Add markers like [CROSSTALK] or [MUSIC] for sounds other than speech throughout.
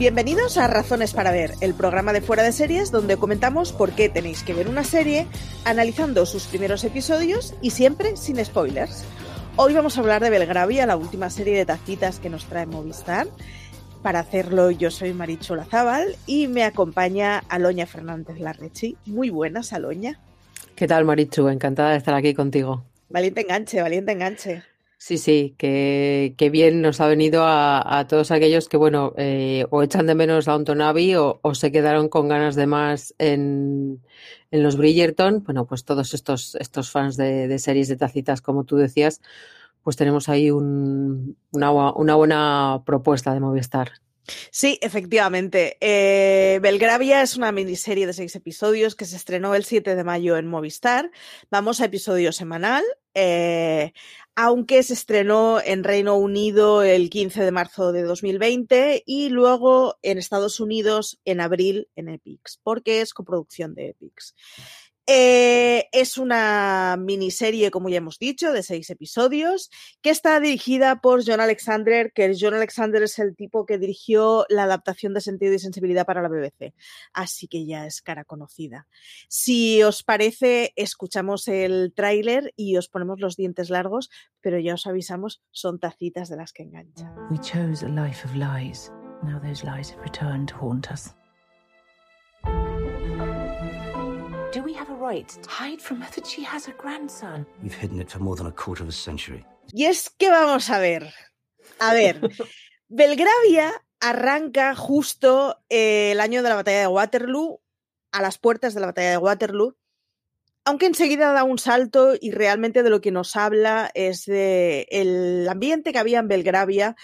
Bienvenidos a Razones para Ver, el programa de fuera de series donde comentamos por qué tenéis que ver una serie, analizando sus primeros episodios y siempre sin spoilers. Hoy vamos a hablar de Belgravia, la última serie de tacitas que nos trae Movistar. Para hacerlo, yo soy Marichu Lazábal y me acompaña Aloña Fernández Larrechi. Muy buenas, Aloña. ¿Qué tal, Marichu? Encantada de estar aquí contigo. Valiente enganche, valiente enganche. Sí, sí, que, bien nos ha venido a, todos aquellos que, bueno, eh, o echan de menos a Antonavi o, o, se quedaron con ganas de más en, en, los Bridgerton. Bueno, pues todos estos, estos fans de, series de tacitas, como tú decías, pues tenemos ahí un, una, una buena propuesta de Movistar. Sí, efectivamente. Eh, Belgravia es una miniserie de seis episodios que se estrenó el 7 de mayo en Movistar. Vamos a episodio semanal. Eh, aunque se estrenó en Reino Unido el 15 de marzo de 2020 y luego en Estados Unidos en abril en Epix, porque es coproducción de Epix. Eh, es una miniserie, como ya hemos dicho, de seis episodios, que está dirigida por John Alexander, que John Alexander es el tipo que dirigió la adaptación de Sentido y Sensibilidad para la BBC. Así que ya es cara conocida. Si os parece, escuchamos el tráiler y os ponemos los dientes largos, pero ya os avisamos, son tacitas de las que enganchan. Do we have a right to hide from her that she has a grandson? We've hidden it for more than a quarter of a century. Y es que vamos a ver. A ver. [LAUGHS] Belgravia arranca justo eh, el año de la batalla de Waterloo, a las puertas de la batalla de Waterloo, aunque enseguida da un salto y realmente de lo que nos habla es de el ambiente que había en Belgravia,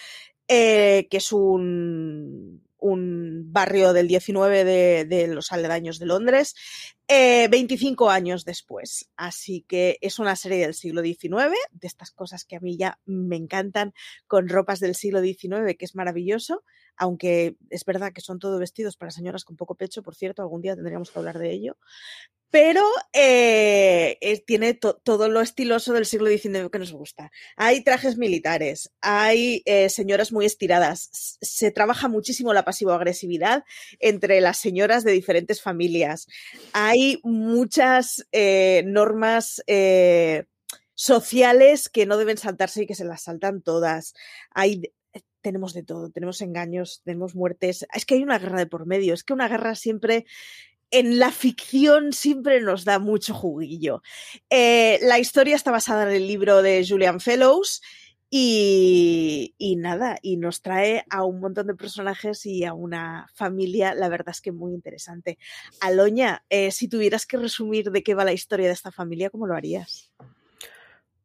eh, que es un un barrio del 19 de, los aledaños de Londres, 25 eh, años después. Así que es una serie del siglo XIX, de estas cosas que a mí ya me encantan, con ropas del siglo XIX, que es maravilloso, aunque es verdad que son todo vestidos para señoras con poco pecho, por cierto, algún día tendríamos que hablar de ello pero eh, tiene todo lo estiloso del siglo XIX que nos gusta. Hay trajes militares, hay eh, señoras muy estiradas, se trabaja muchísimo la pasivo-agresividad entre las señoras de diferentes familias, hay muchas eh, normas sociales que no deben saltarse y que se las saltan todas. Hay tenemos de todo, tenemos engaños, tenemos muertes. Es que hay una guerra de por medio, es que una guerra siempre en la ficción siempre nos da mucho juguillo. Eh, la historia está basada en el libro de Julian Fellows y, nada, y nos trae a un montón de personajes y a una familia, la verdad es que muy interesante. Aloña, eh, si tuvieras que resumir de qué va la historia de esta familia, ¿cómo lo harías?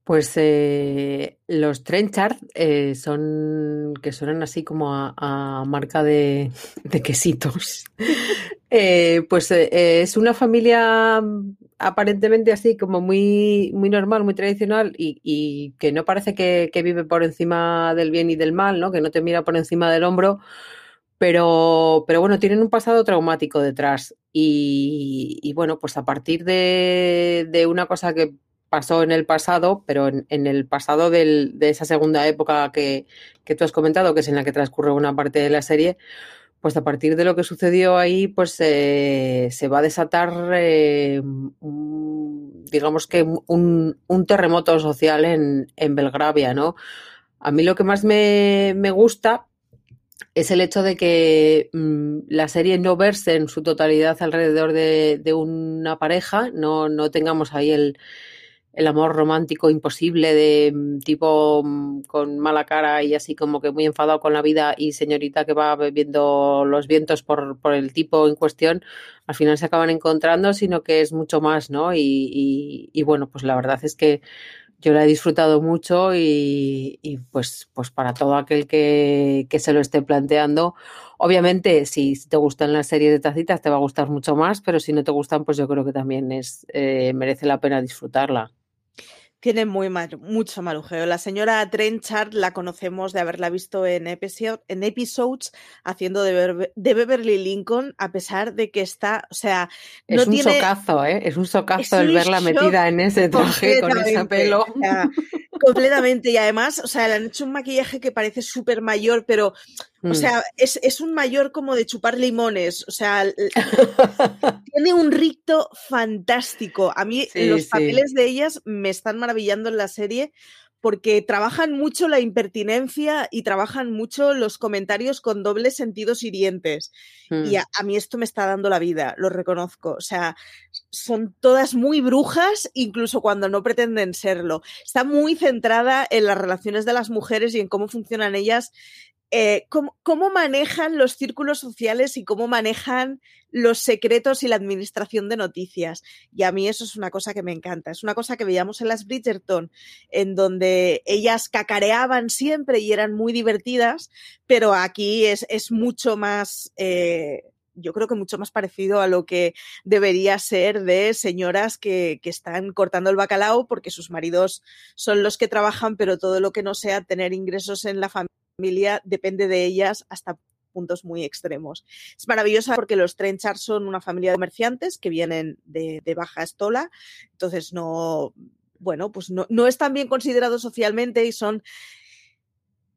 Pues eh, los Trenchard eh, son que suenan así como a, marca de, [LAUGHS] quesitos. [LAUGHS] Eh, pues es una familia aparentemente así como muy, muy normal, muy tradicional y, que no parece que, vive por encima del bien y del mal, ¿no? Que no te mira por encima del hombro. Pero, pero bueno, tienen un pasado traumático detrás. Y, bueno, pues a partir de una cosa que pasó en el pasado, pero en, el pasado de esa segunda época que, tú has comentado, que es en la que transcurre una parte de la serie, pues a partir de lo que sucedió ahí, pues eh, se va a desatar, eh, digamos que un, terremoto social en, Belgravia, ¿no? A mí lo que más me, gusta es el hecho de que mm, la serie no verse en su totalidad alrededor de, de una pareja, no, no tengamos ahí el, el amor romántico imposible de mm, tipo mm, con mala cara y así como que muy enfadado con la vida y señorita que va bebiendo los vientos por, por el tipo en cuestión, al final se acaban encontrando, sino que es mucho más, ¿no? Y, y, bueno, pues la verdad es que yo la he disfrutado mucho y, y pues, pues para todo aquel que, que, se lo esté planteando, obviamente si te gustan las series de tacitas te va a gustar mucho más, pero si no te gustan, pues yo creo que también es eh, merece la pena disfrutarla. Tiene muy mucho marujeo. La señora Trenchard la conocemos de haberla visto en, en episodes haciendo de, Beverly Lincoln, a pesar de que está, o sea, es un socazo, ¿eh? Es un socazo el verla metida en ese traje con ese pelo. Completamente. Y además, o sea, le han hecho un maquillaje que parece súper mayor, pero, o mm. sea, es, un mayor como de chupar limones. O sea, [LAUGHS] tiene un ricto fantástico. A mí los papeles de ellas me están maravillando en la serie porque trabajan mucho la impertinencia y trabajan mucho los comentarios con dobles sentidos hirientes. Y mm. a, mí esto me está dando la vida, lo reconozco. O sea, son todas muy brujas, incluso cuando no pretenden serlo. Está muy centrada en las relaciones de las mujeres y en cómo funcionan ellas eh, cómo, manejan los círculos sociales y cómo manejan los secretos y la administración de noticias. Y a mí eso es una cosa que me encanta. Es una cosa que veíamos en las Bridgerton, en donde ellas cacareaban siempre y eran muy divertidas, pero aquí es, mucho más... Eh, yo creo que mucho más parecido a lo que debería ser de señoras que, que, están cortando el bacalao porque sus maridos son los que trabajan, pero todo lo que no sea tener ingresos en la familia familia depende de ellas hasta puntos muy extremos. Es maravillosa porque los Trenchard son una familia de comerciantes que vienen de, baja estola, entonces no, bueno, pues no, no están bien considerados socialmente y son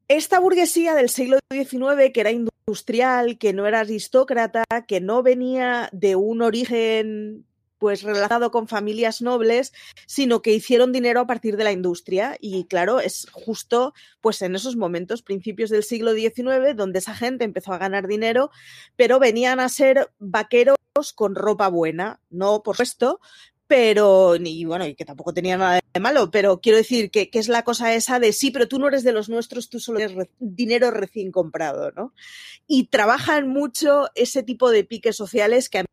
esta burguesía del siglo XIX que era industrial, que no era aristócrata, que no venía de un origen pues relacionado con familias nobles, sino que hicieron dinero a partir de la industria. Y claro, es justo pues en esos momentos, principios del siglo XIX, donde esa gente empezó a ganar dinero, pero venían a ser vaqueros con ropa buena, no por supuesto, pero, y bueno, y que tampoco tenía nada de malo, pero quiero decir que, es la cosa esa de sí, pero tú no eres de los nuestros, tú solo eres dinero recién comprado, ¿no? Y trabajan mucho ese tipo de piques sociales que a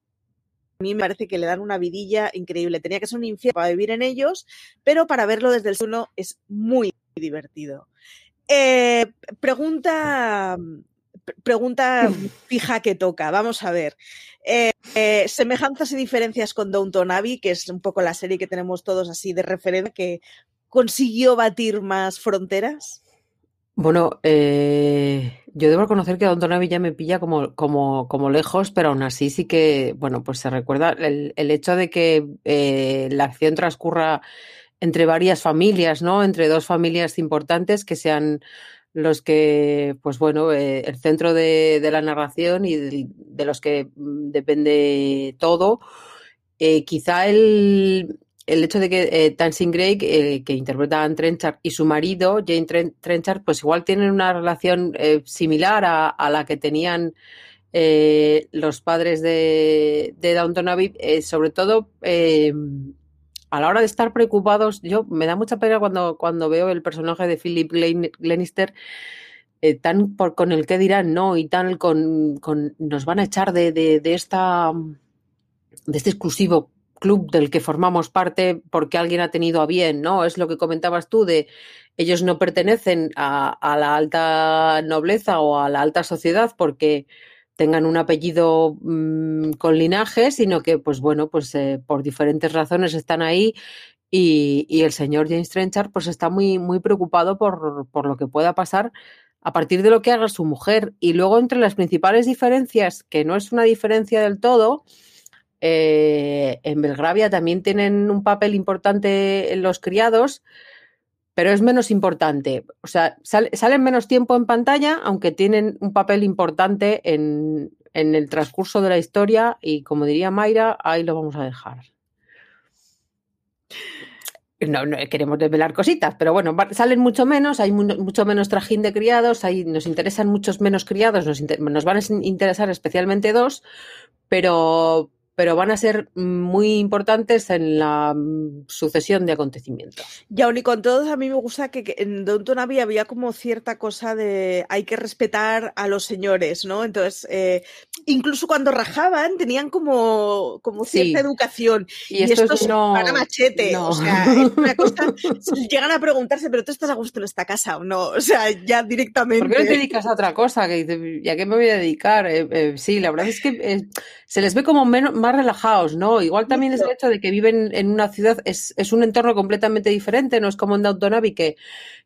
mí me parece que le dan una vidilla increíble. Tenía que ser un infierno para vivir en ellos, pero para verlo desde el suelo es muy divertido. Eh, pregunta, pregunta [LAUGHS] fija que toca. Vamos a ver. Eh, eh, semejanzas y diferencias con Downton Abbey, que es un poco la serie que tenemos todos así de referencia, que consiguió batir más fronteras. Bueno, eh, yo debo reconocer que Don Abbey ya me pilla como, como, como lejos, pero aún así sí que, bueno, pues se recuerda el, el hecho de que eh, la acción transcurra entre varias familias, ¿no? Entre dos familias importantes que sean los que, pues bueno, eh, el centro de, de, la narración y de, de, los que mm, depende todo. Eh, quizá el, el hecho de que eh, Gray, eh, que interpreta a Trenchard, y su marido, Jane Trenchard, pues igual tienen una relación eh, similar a, la que tenían eh, los padres de, de Downton Abbey, sobre todo a la hora de estar preocupados. Yo me da mucha pena cuando, cuando veo el personaje de Philip Glenister. tan por, con el que dirán no y tan con, con nos van a echar de, de, de esta de este exclusivo club del que formamos parte porque alguien ha tenido a bien, ¿no? Es lo que comentabas tú de ellos no pertenecen a, la alta nobleza o a la alta sociedad porque tengan un apellido mm, con linaje, sino que, pues bueno, pues eh, por diferentes razones están ahí y, el señor James Trenchard pues está muy, muy preocupado por, por lo que pueda pasar a partir de lo que haga su mujer. Y luego entre las principales diferencias, que no es una diferencia del todo, eh, en Belgravia también tienen un papel importante los criados, pero es menos importante. O sea, salen menos tiempo en pantalla, aunque tienen un papel importante en, en el transcurso de la historia y como diría Mayra, ahí lo vamos a dejar. No, no, queremos desvelar cositas, pero bueno, salen mucho menos, hay mucho menos trajín de criados, hay, nos interesan muchos menos criados, nos van a interesar especialmente dos, pero, pero van a ser muy importantes en la mm, sucesión de acontecimientos. Y aún y con todos, a mí me gusta que, en Downton Abbey había como cierta cosa de hay que respetar a los señores, ¿no? Entonces, eh, incluso cuando rajaban, tenían como, como cierta educación. Y, esto estos no, para machete. O sea, es una cosa. [LAUGHS] llegan a preguntarse, ¿pero tú estás a gusto en esta casa o no? O sea, ya directamente. ¿Por qué no te dedicas a otra cosa? ¿Y a qué me voy a dedicar? Eh, eh, sí, la verdad es que se les ve como menos más relajados, ¿no? Igual también es el hecho de que viven en una ciudad, es, es un entorno completamente diferente, no es como en Downton Abbey que,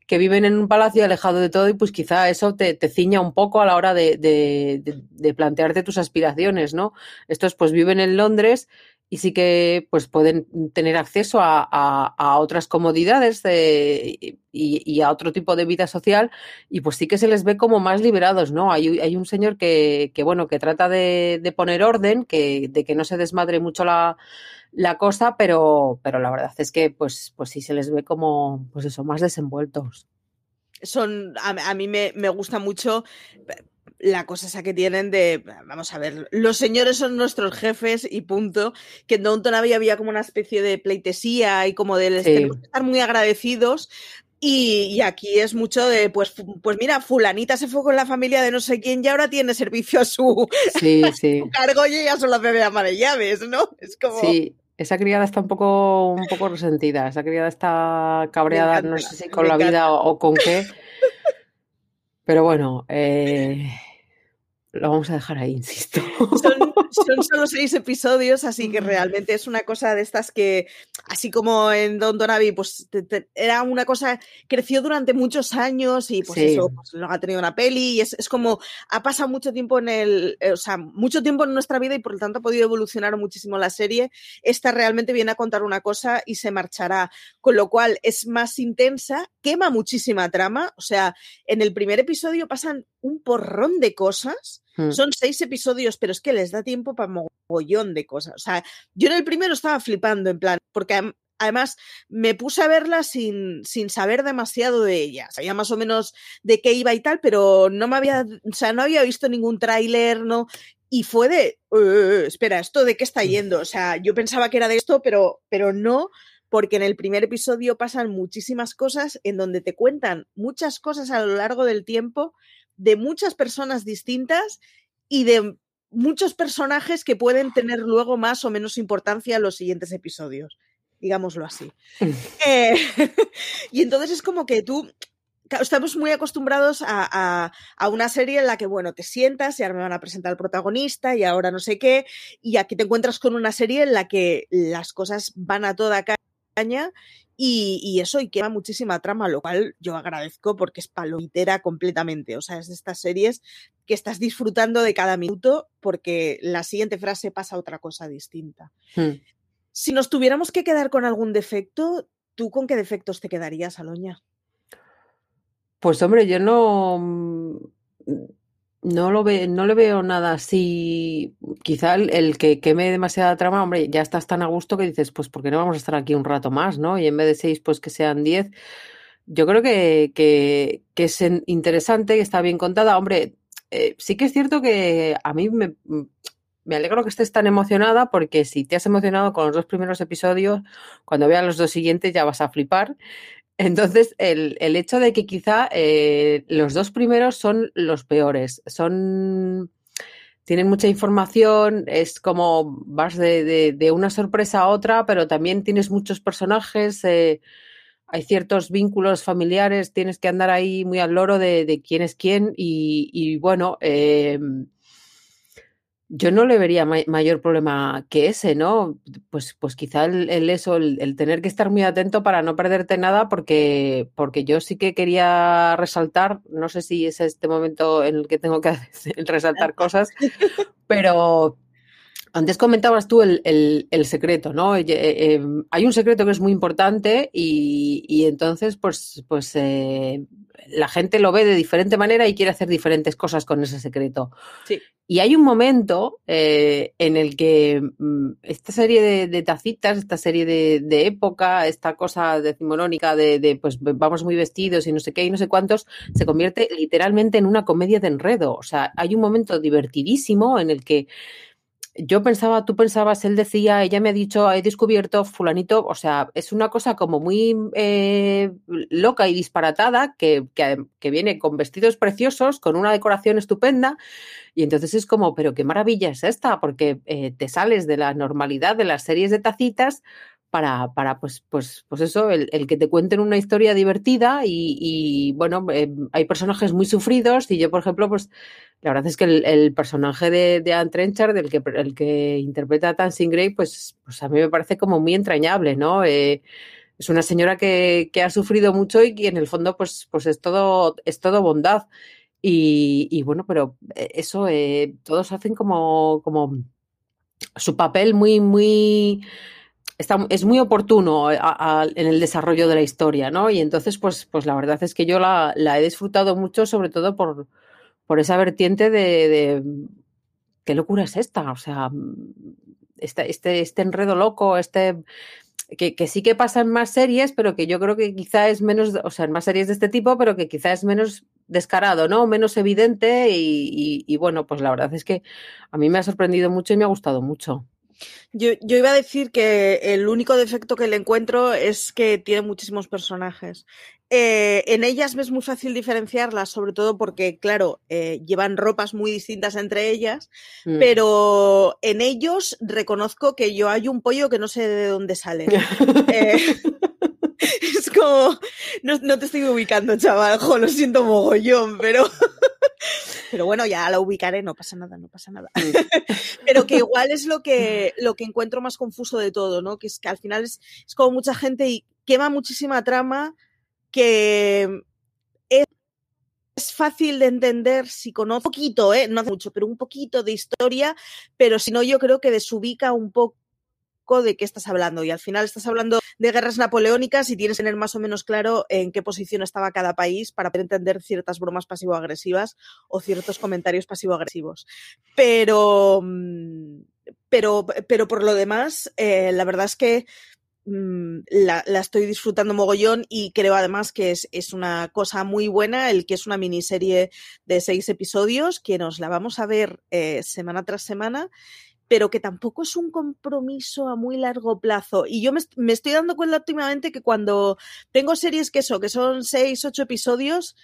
que viven en un palacio alejado de todo y pues quizá eso te, te ciña un poco a la hora de, de, de, plantearte tus aspiraciones, ¿no? Estos pues viven en Londres y sí que pues pueden tener acceso a, otras comodidades y, a otro tipo de vida social y pues sí que se les ve como más liberados, ¿no? Hay, hay un señor que, que, bueno, que trata de, de poner orden, que, de que no se desmadre mucho la, la cosa, pero, pero la verdad es que pues, pues sí se les ve como, pues eso, más desenvueltos. Son, a, mí me, me gusta mucho la cosa esa que tienen de, vamos a ver, los señores son nuestros jefes y punto, que en Downton había, había como una especie de pleitesía y como de estar muy agradecidos, y, aquí es mucho de, pues, pues mira, fulanita se fue con la familia de no sé quién y ahora tiene servicio a su, sí, [LAUGHS] sí. cargo y ella solo hace de llaves, ¿no? Es como... Sí, esa criada está un poco, un poco resentida, esa criada está cabreada, no sé si con la vida o, con qué. [LAUGHS] Pero bueno, eh, lo vamos a dejar ahí, insisto. Son, [LAUGHS] solo seis episodios, así que realmente es una cosa de estas que, así como en Don Donavi, pues era una cosa, creció durante muchos años y pues eso, pues, ha tenido una peli y es, es, como, ha pasado mucho tiempo en el, eh, o sea, mucho tiempo en nuestra vida y por lo tanto ha podido evolucionar muchísimo la serie. Esta realmente viene a contar una cosa y se marchará, con lo cual es más intensa, quema muchísima trama, o sea, en el primer episodio pasan un porrón de cosas Hmm. Son seis episodios, pero es que les da tiempo para mogollón de cosas. O sea, yo en el primero estaba flipando, en plan, porque además me puse a verla sin, sin saber demasiado de ella. Sabía más o menos de qué iba y tal, pero no me había, o sea, no había visto ningún tráiler, no. Y fue de, uh, espera, ¿esto de qué está hmm. yendo? O sea, yo pensaba que era de esto, pero, pero no, porque en el primer episodio pasan muchísimas cosas en donde te cuentan muchas cosas a lo largo del tiempo de muchas personas distintas y de muchos personajes que pueden tener luego más o menos importancia en los siguientes episodios, digámoslo así. [LAUGHS] Eh, [LAUGHS] y entonces es como que tú estamos muy acostumbrados a, una serie en la que, bueno, te sientas y ahora me van a presentar al protagonista y ahora no sé qué, y aquí te encuentras con una serie en la que las cosas van a toda caña y, eso, y quema muchísima trama, lo cual yo agradezco porque es palomitera completamente. O sea, es de estas series que estás disfrutando de cada minuto porque la siguiente frase pasa otra cosa distinta. Hmm. Si nos tuviéramos que quedar con algún defecto, ¿tú con qué defectos te quedarías, Aloña? Pues hombre, yo no no lo ve, no le veo nada así. Quizá el, que queme demasiada trama, hombre, ya estás tan a gusto que dices, pues, ¿por qué no vamos a estar aquí un rato más, no? Y en vez de seis, pues que sean diez. Yo creo que, que, es interesante, que está bien contada. Hombre, eh, sí que es cierto que a mí me, me alegro que estés tan emocionada, porque si te has emocionado con los dos primeros episodios, cuando veas los dos siguientes ya vas a flipar. Entonces, el, el, hecho de que quizá eh, los dos primeros son los peores, son tienen mucha información, es como vas de, de, una sorpresa a otra, pero también tienes muchos personajes, eh, hay ciertos vínculos familiares, tienes que andar ahí muy al loro de, de quién es quién y, y bueno, eh, yo no le vería mayor problema que ese, ¿no? Pues, pues quizá el, eso, el, tener que estar muy atento para no perderte nada, porque, porque yo sí que quería resaltar, no sé si es este momento en el que tengo que [LAUGHS] resaltar cosas, pero antes comentabas tú el, secreto, ¿no? Eh, eh, hay un secreto que es muy importante y, entonces, pues, pues eh, la gente lo ve de diferente manera y quiere hacer diferentes cosas con ese secreto. Sí. Y hay un momento eh, en el que mm, esta serie de, tacitas, esta serie de, época, esta cosa decimonónica de, de, pues vamos muy vestidos y no sé qué y no sé cuántos, se convierte literalmente en una comedia de enredo. O sea, hay un momento divertidísimo en el que yo pensaba, tú pensabas, él decía, ella me ha dicho, he descubierto fulanito, o sea, es una cosa como muy eh, loca y disparatada que, que, viene con vestidos preciosos, con una decoración estupenda, y entonces es como, pero qué maravilla es esta, porque eh, te sales de la normalidad de las series de tacitas para, para pues, pues, pues eso, el, que te cuenten una historia divertida y, bueno, eh, hay personajes muy sufridos y yo, por ejemplo, pues la verdad es que el, personaje de, de Anne Trenchard, el que, el que interpreta a Tansing Grey, pues, pues a mí me parece como muy entrañable, ¿no? Eh, es una señora que, que, ha sufrido mucho y que en el fondo pues, pues es, todo, es todo bondad. Y, y bueno, pero eh, eso todos hacen como, como su papel muy, muy es muy oportuno en el desarrollo de la historia, ¿no? Y entonces, pues, pues la verdad es que yo la, he disfrutado mucho, sobre todo por, por esa vertiente de, qué locura es esta, o sea, este, este, este enredo loco, este que, sí que pasa en más series, pero que yo creo que quizá es menos, o sea, en más series de este tipo, pero que quizá es menos descarado, ¿no? Menos evidente y bueno, pues la verdad es que a mí me ha sorprendido mucho y me ha gustado mucho. Yo, iba a decir que el único defecto que le encuentro es que tiene muchísimos personajes. Eh, en ellas es muy fácil diferenciarlas, sobre todo porque, claro, eh, llevan ropas muy distintas entre ellas, mm. pero en ellos reconozco que yo hay un pollo que no sé de dónde sale. Eh, [LAUGHS] es como, no, no, te estoy ubicando, chaval, lo siento mogollón, pero... [LAUGHS] Pero bueno, ya la ubicaré, no pasa nada, no pasa nada. [LAUGHS] Pero que igual es lo que, lo que encuentro más confuso de todo, ¿no? Que es que al final es, es como mucha gente y quema muchísima trama que es, es fácil de entender si conozco un poquito, ¿eh? no mucho, pero un poquito de historia, pero si no, yo creo que desubica un poco de qué estás hablando. Y al final estás hablando de guerras napoleónicas y tienes que tener más o menos claro en qué posición estaba cada país para poder entender ciertas bromas pasivo-agresivas o ciertos comentarios pasivo-agresivos. Pero, mm, pero, pero por lo demás, eh, la verdad es que mm, la, estoy disfrutando mogollón y creo además que es, es, una cosa muy buena el que es una miniserie de seis episodios que nos la vamos a ver eh, semana tras semana pero que tampoco es un compromiso a muy largo plazo. Y yo me, estoy dando cuenta últimamente que cuando tengo series que eso, que son seis, ocho episodios,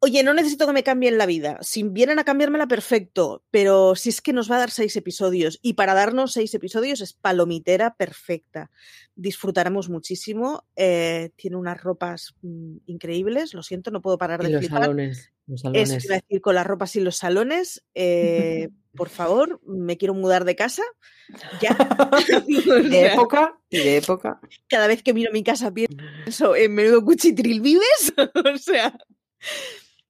Oye, no necesito que me cambien la vida. Si vienen a cambiármela, perfecto. Pero si es que nos va a dar seis episodios. Y para darnos seis episodios es palomitera perfecta. Disfrutaremos muchísimo. Eh, tiene unas ropas mm, increíbles. Lo siento, no puedo parar de los Salones, los salones. Es decir, con las ropas y los salones. Eh, [LAUGHS] por favor, me quiero mudar de casa. Ya. [LAUGHS] [LAUGHS] de época. De época. Cada vez que miro mi casa pienso en menudo cuchitril vives. o sea.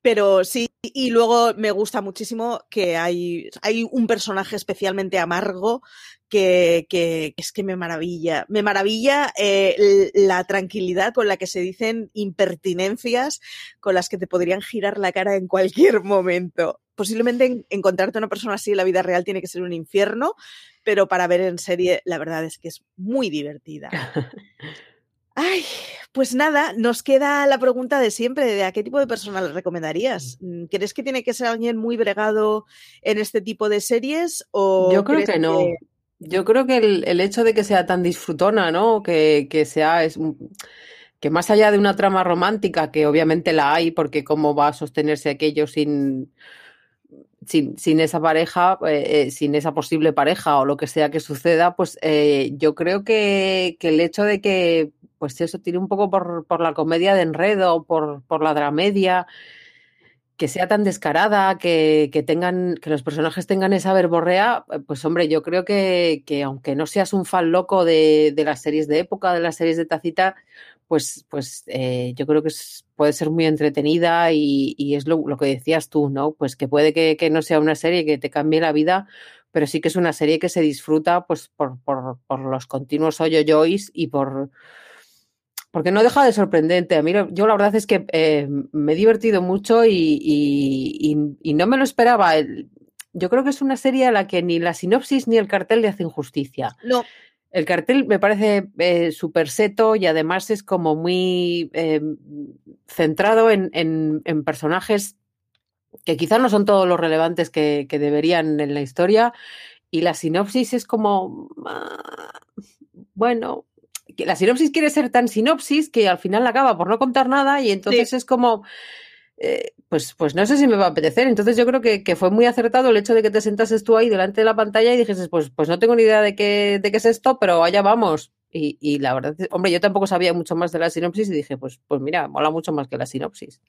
Pero sí, y luego me gusta muchísimo que hay, hay un personaje especialmente amargo que, es que me maravilla. Me maravilla eh, la tranquilidad con la que se dicen impertinencias con las que te podrían girar la cara en cualquier momento. Posiblemente encontrarte una persona así en la vida real tiene que ser un infierno, pero para ver en serie la verdad es que es muy divertida. [LAUGHS] Ay, pues nada, nos queda la pregunta de siempre, de a qué tipo de persona le recomendarías. Mm, ¿Crees que tiene que ser alguien muy bregado en este tipo de series? O Yo creo que no. Yo creo que el, hecho de que sea tan disfrutona, ¿no? Que, que sea es, que más allá de una trama romántica, que obviamente la hay, porque cómo va a sostenerse aquello sin, sin, sin esa pareja, eh, eh, sin esa posible pareja o lo que sea que suceda, pues eh, yo creo que, que, el hecho de que pues eso, tiene un poco por, por la comedia de enredo, por, por la dramedia, que sea tan descarada, que, que, tengan, que los personajes tengan esa verborrea, eh, pues hombre, yo creo que, que aunque no seas un fan loco de, de, las series de época, de las series de tacita, pues, pues eh, yo creo que puede ser muy entretenida y, y es lo, lo, que decías tú, ¿no? Pues que puede que, que, no sea una serie que te cambie la vida, pero sí que es una serie que se disfruta pues por, por, por los continuos hoyo joys y por porque no deja de sorprendente. A mí, yo la verdad es que eh, me he divertido mucho y, y, no me lo esperaba. Yo creo que es una serie a la que ni la sinopsis ni el cartel le hacen justicia. No. El cartel me parece eh, súper seto y además es como muy eh, centrado en, en, en, personajes que quizás no son todos los relevantes que, que, deberían en la historia. Y la sinopsis es como, ah, bueno, la sinopsis quiere ser tan sinopsis que al final acaba por no contar nada y entonces es como... Eh, pues, pues no sé si me va a apetecer. Entonces yo creo que, que, fue muy acertado el hecho de que te sentases tú ahí delante de la pantalla y dijeses, pues, pues no tengo ni idea de qué, de qué es esto, pero allá vamos. Y, y la verdad, hombre, yo tampoco sabía mucho más de la sinopsis y dije, pues, pues mira, mola mucho más que la sinopsis.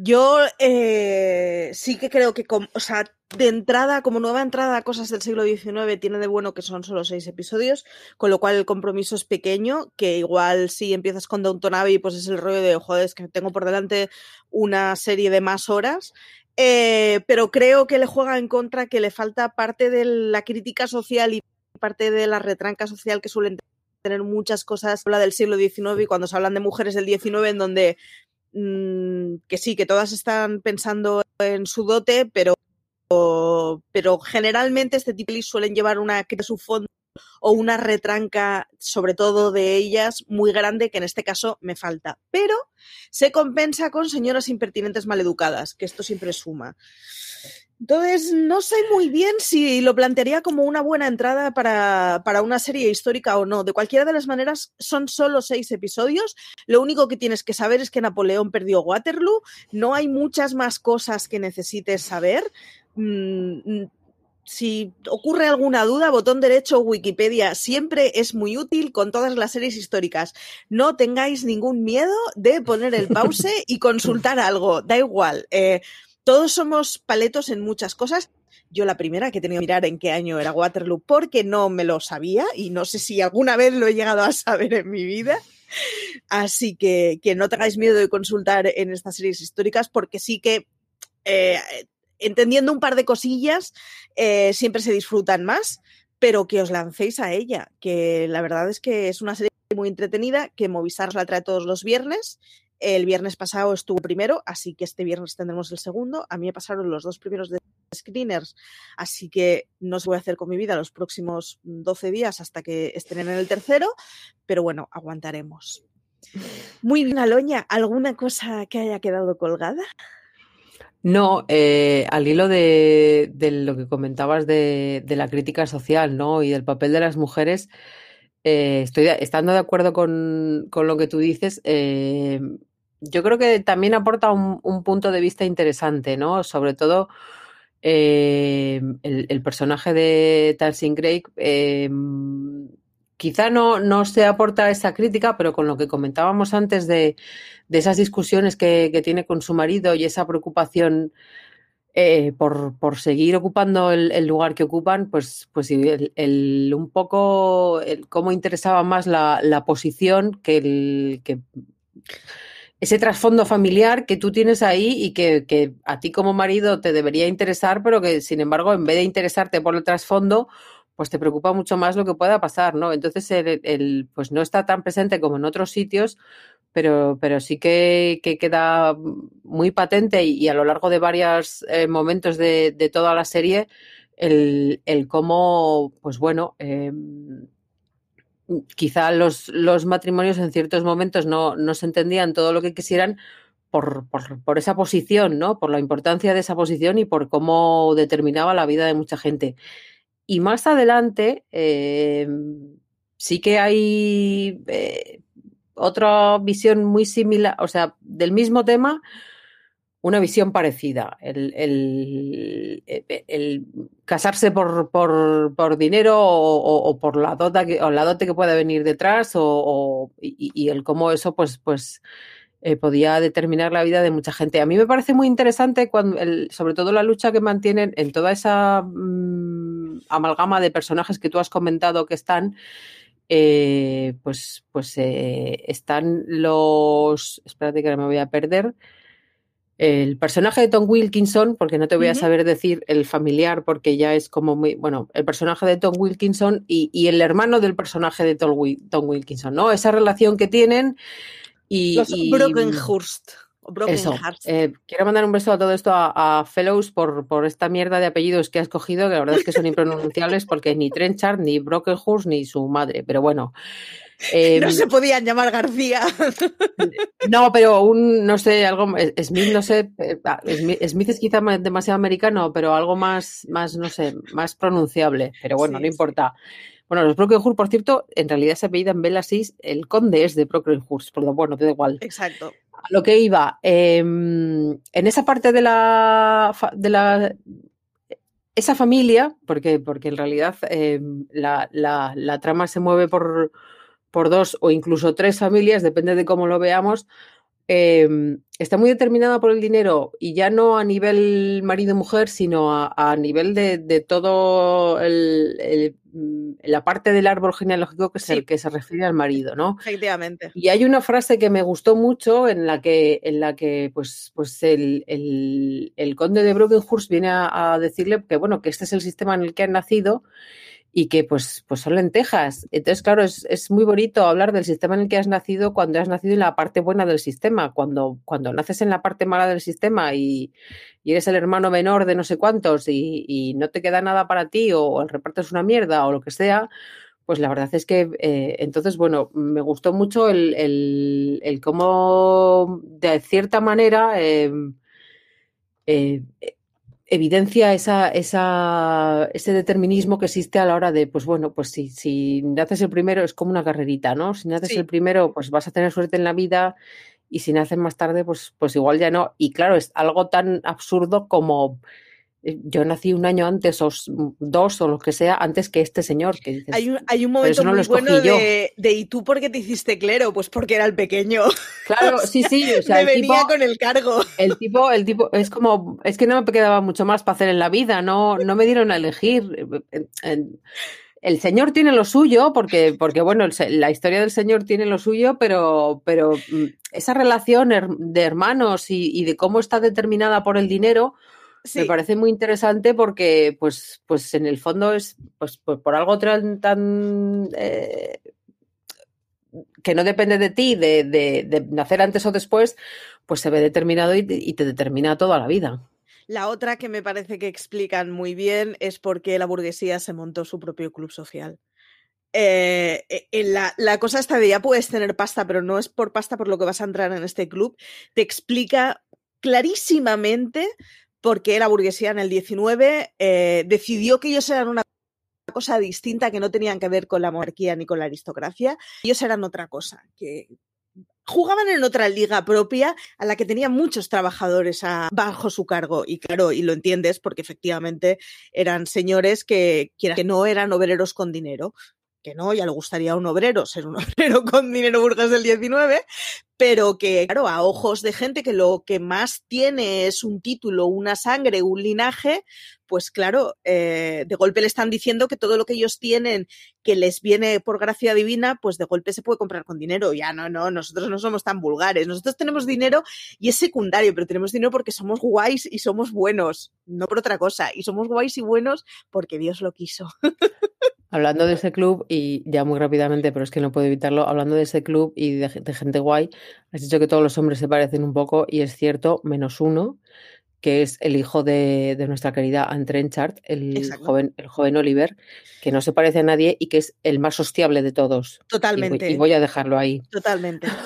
Yo eh, sí que creo que, o sea, de entrada, como nueva entrada cosas del siglo XIX, tiene de bueno que son solo seis episodios, con lo cual el compromiso es pequeño, que igual si empiezas con Downton Abbey, pues es el rollo de, joder, es que tengo por delante una serie de más horas. eh, pero creo que le juega en contra que le falta parte de la crítica social y parte de la retranca social que suelen tener muchas cosas. Habla del siglo XIX y cuando se hablan de mujeres del XIX en donde mm, que sí, que todas están pensando en su dote, pero, pero generalmente este tipo de suelen llevar una que su fondo o una retranca, sobre todo de ellas, muy grande, que en este caso me falta. Pero se compensa con señoras impertinentes maleducadas, que esto siempre suma. Entonces, no sé muy bien si lo plantearía como una buena entrada para, para, una serie histórica o no. De cualquiera de las maneras, son solo seis episodios. Lo único que tienes que saber es que Napoleón perdió Waterloo. No hay muchas más cosas que necesites saber. Si ocurre alguna duda, botón derecho Wikipedia siempre es muy útil con todas las series históricas. No tengáis ningún miedo de poner el pause [LAUGHS] y consultar algo, da igual. Eh, todos somos paletos en muchas cosas. Yo la primera que he tenido que mirar en qué año era Waterloo porque no me lo sabía y no sé si alguna vez lo he llegado a saber en mi vida. Así que, que no tengáis miedo de consultar en estas series históricas porque sí que eh, entendiendo un par de cosillas, eh, siempre se disfrutan más, pero que os lancéis a ella, que la verdad es que es una serie muy entretenida, que Movistar la trae todos los viernes. El viernes pasado estuvo primero, así que este viernes tendremos el segundo. A mí me pasaron los dos primeros de screeners, así que no sé voy a hacer con mi vida los próximos 12 días hasta que estén en el tercero, pero bueno, aguantaremos. Muy bien, Aloña, ¿alguna cosa que haya quedado colgada? No, eh, al hilo de, lo que comentabas de, la crítica social, ¿no? Y del papel de las mujeres, eh, estoy estando de acuerdo con, lo que tú dices. Eh, yo creo que también aporta un, punto de vista interesante, ¿no? Sobre todo el, personaje de Tarsing Craig. Quizá no, no se aporta esa crítica, pero con lo que comentábamos antes de de esas discusiones que, tiene con su marido y esa preocupación eh, por, seguir ocupando el, lugar que ocupan, pues, pues el, un poco cómo interesaba más la, posición que el que ese trasfondo familiar que tú tienes ahí y que, a ti como marido te debería interesar, pero que sin embargo, en vez de interesarte por el trasfondo, pues te preocupa mucho más lo que pueda pasar, ¿no? Entonces, el, pues no está tan presente como en otros sitios, pero, pero sí que, queda muy patente y, a lo largo de varios eh, momentos de, toda la serie el, cómo, pues bueno, em, quizá los, los, matrimonios en ciertos momentos no, no, se entendían todo lo que quisieran por, por, esa posición, ¿no? Por la importancia de esa posición y por cómo determinaba la vida de mucha gente. Y más adelante em, sí que hay eh, otra visión muy similar, o sea, del mismo tema, una visión parecida. El, el, casarse por, por, por dinero o, por la, dota o la dote que pueda venir detrás o, y, el cómo eso pues, pues eh, podía determinar la vida de mucha gente. A mí me parece muy interesante cuando, sobre todo la lucha que mantienen en toda esa mm, amalgama de personajes que tú has comentado que están eh, pues, pues eh, están los. Espérate que ahora me voy a perder. El personaje de Tom Wilkinson, porque no te voy a saber decir el familiar, porque ya es como muy. Bueno, el personaje de Tom Wilkinson y, el hermano del personaje de Tom, Wilkinson, ¿no? Esa relación que tienen. Y, los Brockenhurst. Eso. Eh, quiero mandar un beso a todo esto a, Fellows por, por, esta mierda de apellidos que ha escogido, que la verdad es que son [LAUGHS] impronunciables porque ni Trenchard, ni Brockenhurst, ni su madre. Pero bueno. [LAUGHS] no em, se podían llamar García. No, pero un, no sé, algo, Smith, no sé, eh, ah, Smith es quizá demasiado americano, pero algo más, más, no sé, más pronunciable. Pero bueno, no importa. Bueno, los Brockenhurst, por cierto, en realidad se apellidan Bellasis, el conde es de Brockenhurst, pero bueno, te da igual. Exacto lo que iba, em, en esa parte de la, de la esa familia, porque, porque en realidad em, la, la, trama se mueve por, por, dos o incluso tres familias, depende de cómo lo veamos, em, está muy determinada por el dinero y ya no a nivel marido-mujer, sino a, nivel de, todo mm, la parte del árbol genealógico que, es el que se refiere al marido, ¿no? Efectivamente. Y hay una frase que me gustó mucho en la que, en la que pues, pues el, conde de Brokenhurst viene a, a decirle que, bueno, que este es el sistema en el que han nacido y que pues, pues son lentejas. Entonces, claro, es, es, muy bonito hablar del sistema en el que has nacido cuando has nacido en la parte buena del sistema. Cuando, cuando naces en la parte mala del sistema y, eres el hermano menor de no sé cuántos y, no te queda nada para ti o, el reparto es una mierda o lo que sea, pues la verdad es que eh, entonces, bueno, me gustó mucho el, el, el cómo de cierta manera... Em, eh, evidencia esa, esa, ese determinismo que existe a la hora de, pues bueno, pues si, si naces el primero es como una carrerita, ¿no? Si naces el primero, pues vas a tener suerte en la vida y si naces más tarde, pues, pues igual ya no. Y claro, es algo tan absurdo como yo nací un año antes o dos o lo que sea antes que este señor que hay, un, hay un momento muy bueno de, de, ¿y tú por qué te hiciste clero? Pues porque era el pequeño. Claro, [LAUGHS] sí, sí. O sea, Me venía con el cargo. El tipo, el tipo, es como, es que no me quedaba mucho más para hacer en la vida, no, no me dieron a elegir. El señor tiene lo suyo, porque, porque bueno, la historia del señor tiene lo suyo, pero, pero mm, esa relación de hermanos y, y de cómo está determinada por el dinero, me parece muy interesante porque, pues, pues en el fondo es, pues, pues por algo tan, eh, que no depende de ti, de, nacer antes o después, pues se ve determinado y, te determina toda la vida. La otra que me parece que explican muy bien es por qué la burguesía se montó su propio club social. Eh, eh, la, la, cosa esta de ya puedes tener pasta, pero no es por pasta por lo que vas a entrar en este club, te explica clarísimamente porque la burguesía en el 19 eh, decidió que ellos eran una cosa distinta que no tenían que ver con la monarquía ni con la aristocracia. Ellos eran otra cosa, que jugaban en otra liga propia a la que tenían muchos trabajadores bajo su cargo. Y claro, y lo entiendes porque efectivamente eran señores que, que no eran obreros con dinero, que no, ya le gustaría a un obrero ser un [LAUGHS] obrero con dinero burgués del 19, pero que, claro, a ojos de gente que lo que más tiene es un título, una sangre, un linaje, pues claro, eh, de golpe le están diciendo que todo lo que ellos tienen, que les viene por gracia divina, pues de golpe se puede comprar con dinero. Ya no, no, nosotros no somos tan vulgares. Nosotros tenemos dinero y es secundario, pero tenemos dinero porque somos guays y somos buenos, no por otra cosa. Y somos guays y buenos porque Dios lo quiso. Hablando de ese club, y ya muy rápidamente, pero es que no puedo evitarlo, hablando de ese club y de, gente guay, has dicho que todos los hombres se parecen un poco, y es cierto, menos uno, que es el hijo de, nuestra querida Anne Trenchard, el joven, el joven Oliver, que no se parece a nadie y que es el más hostiable de todos. Totalmente. Y voy, a dejarlo ahí. Totalmente. [LAUGHS]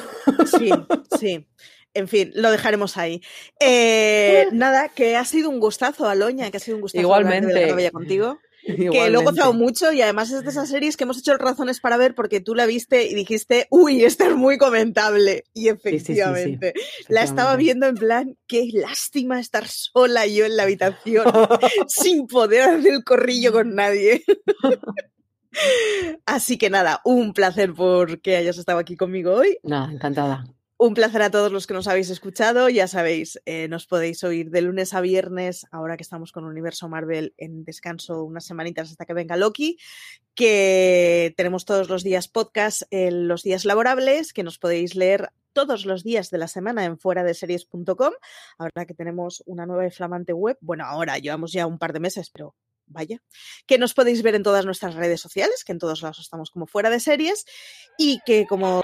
Sí, sí. En fin, lo dejaremos ahí. Eh, nada, que ha sido un gustazo, Aloña, que ha sido un gustazo Igualmente. hablar de contigo. [LAUGHS] que lo he gozado mucho y además es de esas series que hemos hecho razones para ver porque tú la viste y dijiste, uy, esta es muy comentable. Y efectivamente, la estaba viendo en plan, qué lástima estar sola yo en la habitación [LAUGHS] sin poder hacer el corrillo con nadie. [LAUGHS] Así que nada, un placer por que hayas estado aquí conmigo hoy. Nada, encantada. Un placer a todos los que nos habéis escuchado. Ya sabéis, eh, nos podéis oír de lunes a viernes, ahora que estamos con Universo Marvel en descanso unas semanitas hasta que venga Loki, que tenemos todos los días podcast en los días laborables, que nos podéis leer todos los días de la semana en fuera de series.com. Ahora que tenemos una nueva y flamante web, bueno, ahora llevamos ya un par de meses, pero vaya, que nos podéis ver en todas nuestras redes sociales, que en todos lados estamos como fuera de series y que como